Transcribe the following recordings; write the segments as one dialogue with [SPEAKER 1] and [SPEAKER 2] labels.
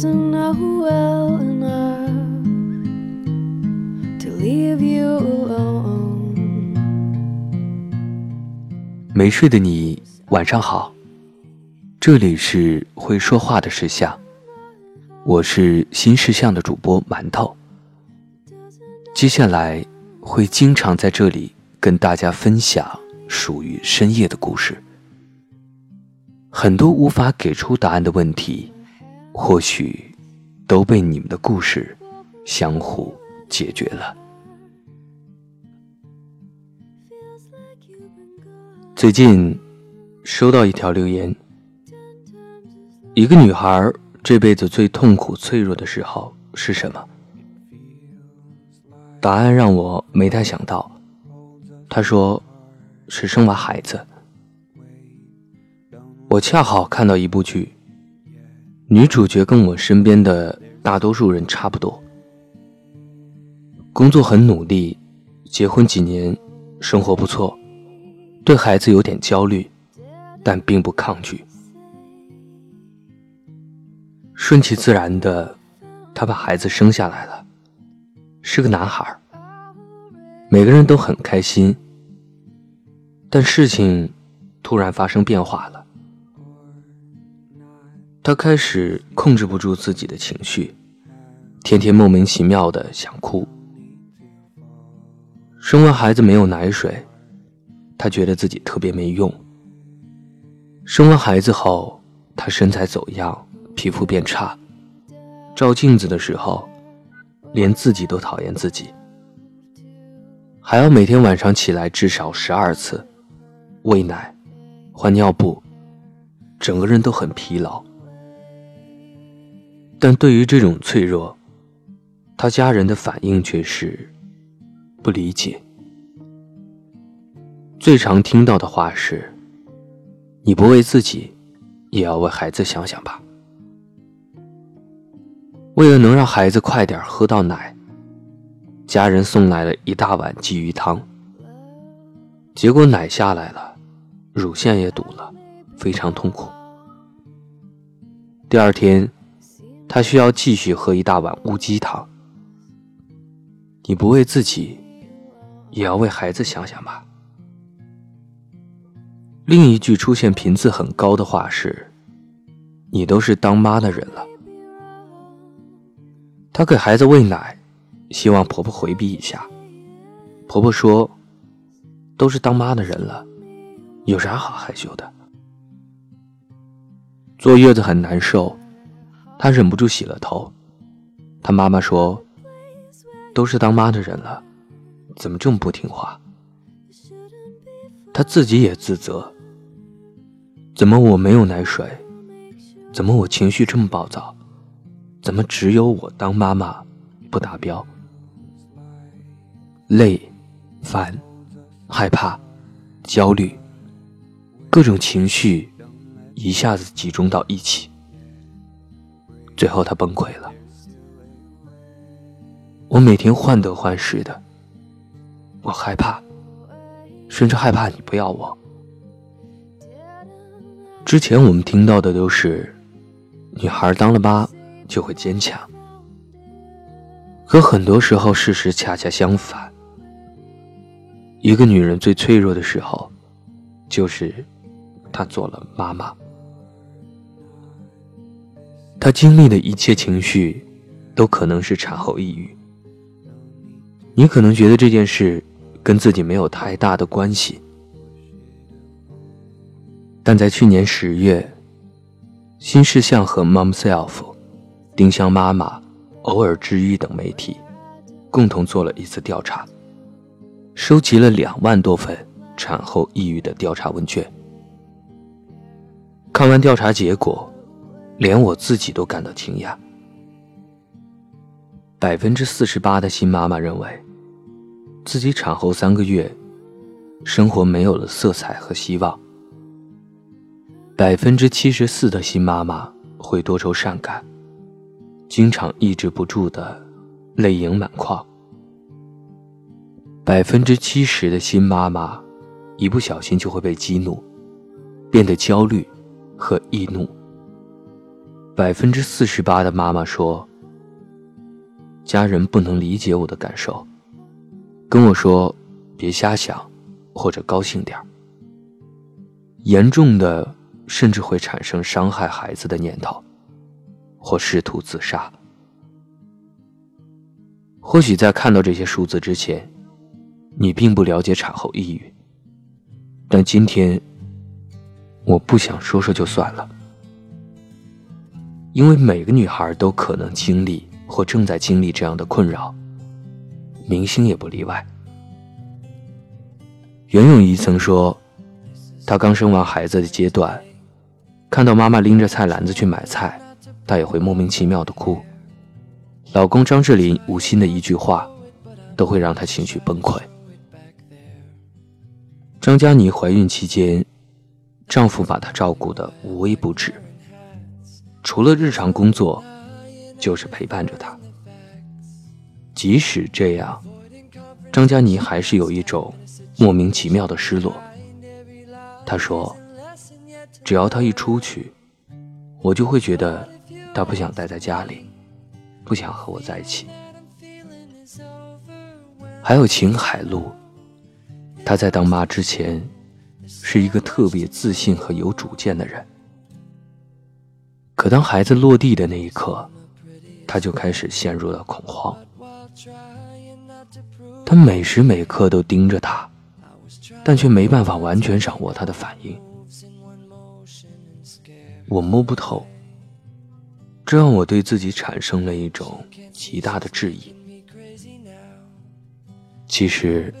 [SPEAKER 1] doesn't know well enough to leave you alone.
[SPEAKER 2] 没睡的你，晚上好。这里是会说话的石像，我是新事项的主播馒头。接下来会经常在这里跟大家分享属于深夜的故事。很多无法给出答案的问题，或许都被你们的故事相互解决了。最近收到一条留言。一个女孩这辈子最痛苦、脆弱的时候是什么？答案让我没太想到。她说：“是生完孩子。”我恰好看到一部剧，女主角跟我身边的大多数人差不多，工作很努力，结婚几年，生活不错，对孩子有点焦虑，但并不抗拒。顺其自然的，她把孩子生下来了，是个男孩。每个人都很开心，但事情突然发生变化了。他开始控制不住自己的情绪，天天莫名其妙的想哭。生完孩子没有奶水，他觉得自己特别没用。生完孩子后，他身材走样。皮肤变差，照镜子的时候，连自己都讨厌自己，还要每天晚上起来至少十二次，喂奶，换尿布，整个人都很疲劳。但对于这种脆弱，他家人的反应却是不理解。最常听到的话是：“你不为自己，也要为孩子想想吧。”为了能让孩子快点喝到奶，家人送来了一大碗鲫鱼汤。结果奶下来了，乳腺也堵了，非常痛苦。第二天，他需要继续喝一大碗乌鸡汤。你不为自己，也要为孩子想想吧。另一句出现频次很高的话是：“你都是当妈的人了。”她给孩子喂奶，希望婆婆回避一下。婆婆说：“都是当妈的人了，有啥好害羞的？”坐月子很难受，他忍不住洗了头。他妈妈说：“都是当妈的人了，怎么这么不听话？”他自己也自责：“怎么我没有奶水？怎么我情绪这么暴躁？”怎么只有我当妈妈不达标？累、烦、害怕、焦虑，各种情绪一下子集中到一起，最后他崩溃了。我每天患得患失的，我害怕，甚至害怕你不要我。之前我们听到的都是女孩当了妈。就会坚强，可很多时候事实恰恰相反。一个女人最脆弱的时候，就是她做了妈妈。她经历的一切情绪，都可能是产后抑郁。你可能觉得这件事跟自己没有太大的关系，但在去年十月，新事项和 Momself。丁香妈妈、偶尔治愈等媒体共同做了一次调查，收集了两万多份产后抑郁的调查问卷。看完调查结果，连我自己都感到惊讶。百分之四十八的新妈妈认为，自己产后三个月，生活没有了色彩和希望。百分之七十四的新妈妈会多愁善感。经常抑制不住的泪盈满眶。百分之七十的新妈妈，一不小心就会被激怒，变得焦虑和易怒。百分之四十八的妈妈说，家人不能理解我的感受，跟我说别瞎想，或者高兴点。严重的甚至会产生伤害孩子的念头，或试图自杀。或许在看到这些数字之前，你并不了解产后抑郁。但今天，我不想说说就算了，因为每个女孩都可能经历或正在经历这样的困扰，明星也不例外。袁咏仪曾说，她刚生完孩子的阶段，看到妈妈拎着菜篮子去买菜，她也会莫名其妙的哭。老公张智霖无心的一句话，都会让她情绪崩溃。张嘉倪怀孕期间，丈夫把她照顾的无微不至，除了日常工作，就是陪伴着他。即使这样，张嘉倪还是有一种莫名其妙的失落。她说：“只要他一出去，我就会觉得他不想待在家里。”不想和我在一起。还有秦海璐，她在当妈之前，是一个特别自信和有主见的人。可当孩子落地的那一刻，她就开始陷入了恐慌。她每时每刻都盯着他，但却没办法完全掌握他的反应。我摸不透。这让我对自己产生了一种极大的质疑。其实，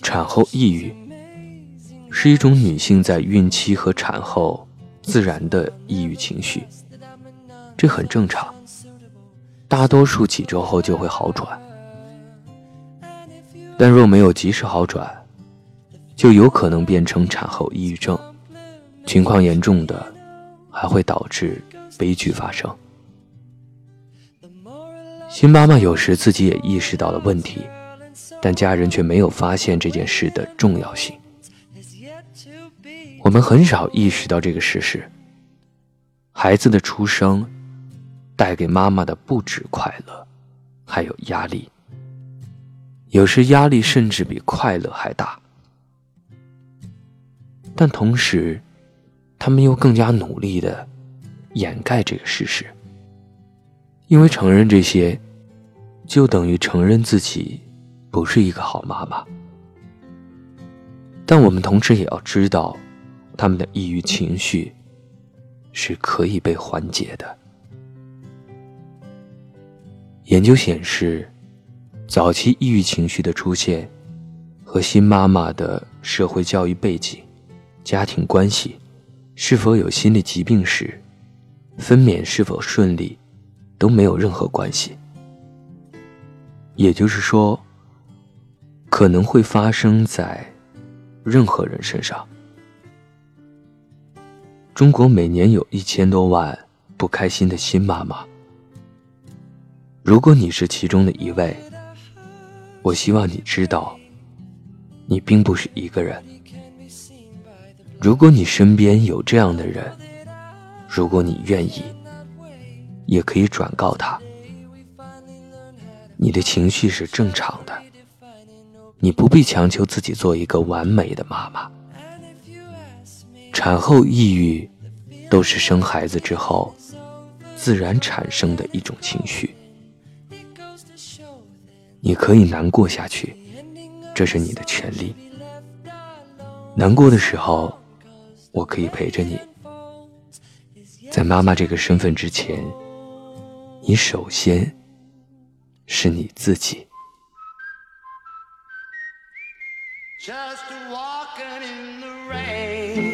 [SPEAKER 2] 产后抑郁是一种女性在孕期和产后自然的抑郁情绪，这很正常。大多数几周后就会好转，但若没有及时好转，就有可能变成产后抑郁症，情况严重的还会导致悲剧发生。新妈妈有时自己也意识到了问题，但家人却没有发现这件事的重要性。我们很少意识到这个事实：孩子的出生带给妈妈的不止快乐，还有压力。有时压力甚至比快乐还大。但同时，他们又更加努力的掩盖这个事实。因为承认这些，就等于承认自己不是一个好妈妈。但我们同时也要知道，他们的抑郁情绪是可以被缓解的。研究显示，早期抑郁情绪的出现和新妈妈的社会教育背景、家庭关系、是否有心理疾病史、分娩是否顺利。都没有任何关系，也就是说，可能会发生在任何人身上。中国每年有一千多万不开心的新妈妈，如果你是其中的一位，我希望你知道，你并不是一个人。如果你身边有这样的人，如果你愿意。也可以转告他，你的情绪是正常的，你不必强求自己做一个完美的妈妈。产后抑郁都是生孩子之后自然产生的一种情绪，你可以难过下去这是你的权利。难过的时候我可以陪着你。在妈妈这个身份之前你首先是你自己。
[SPEAKER 3] Just walking in the rain.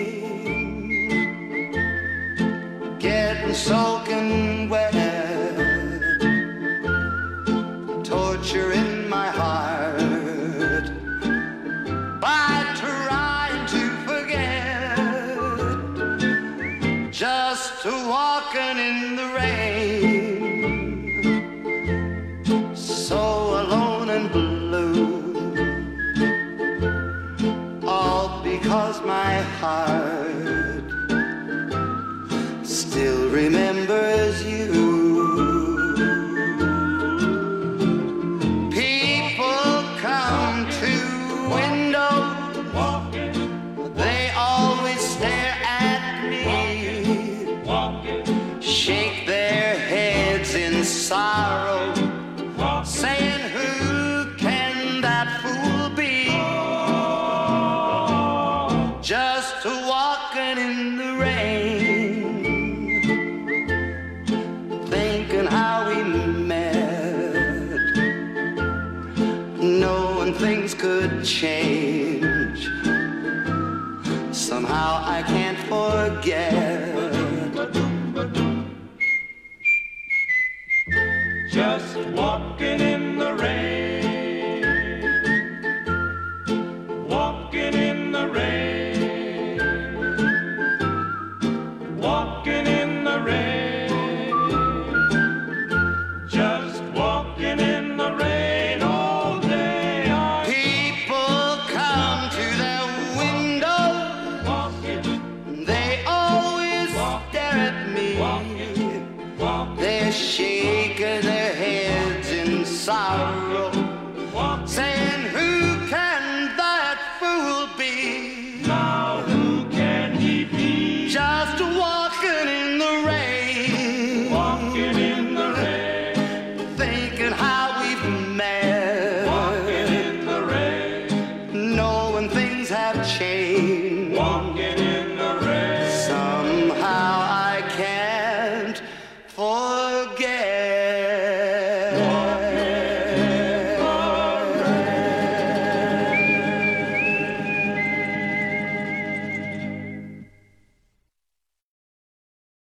[SPEAKER 3] Getting
[SPEAKER 4] soaking walking in the rain,
[SPEAKER 3] thinking how we met, knowing things could
[SPEAKER 4] change.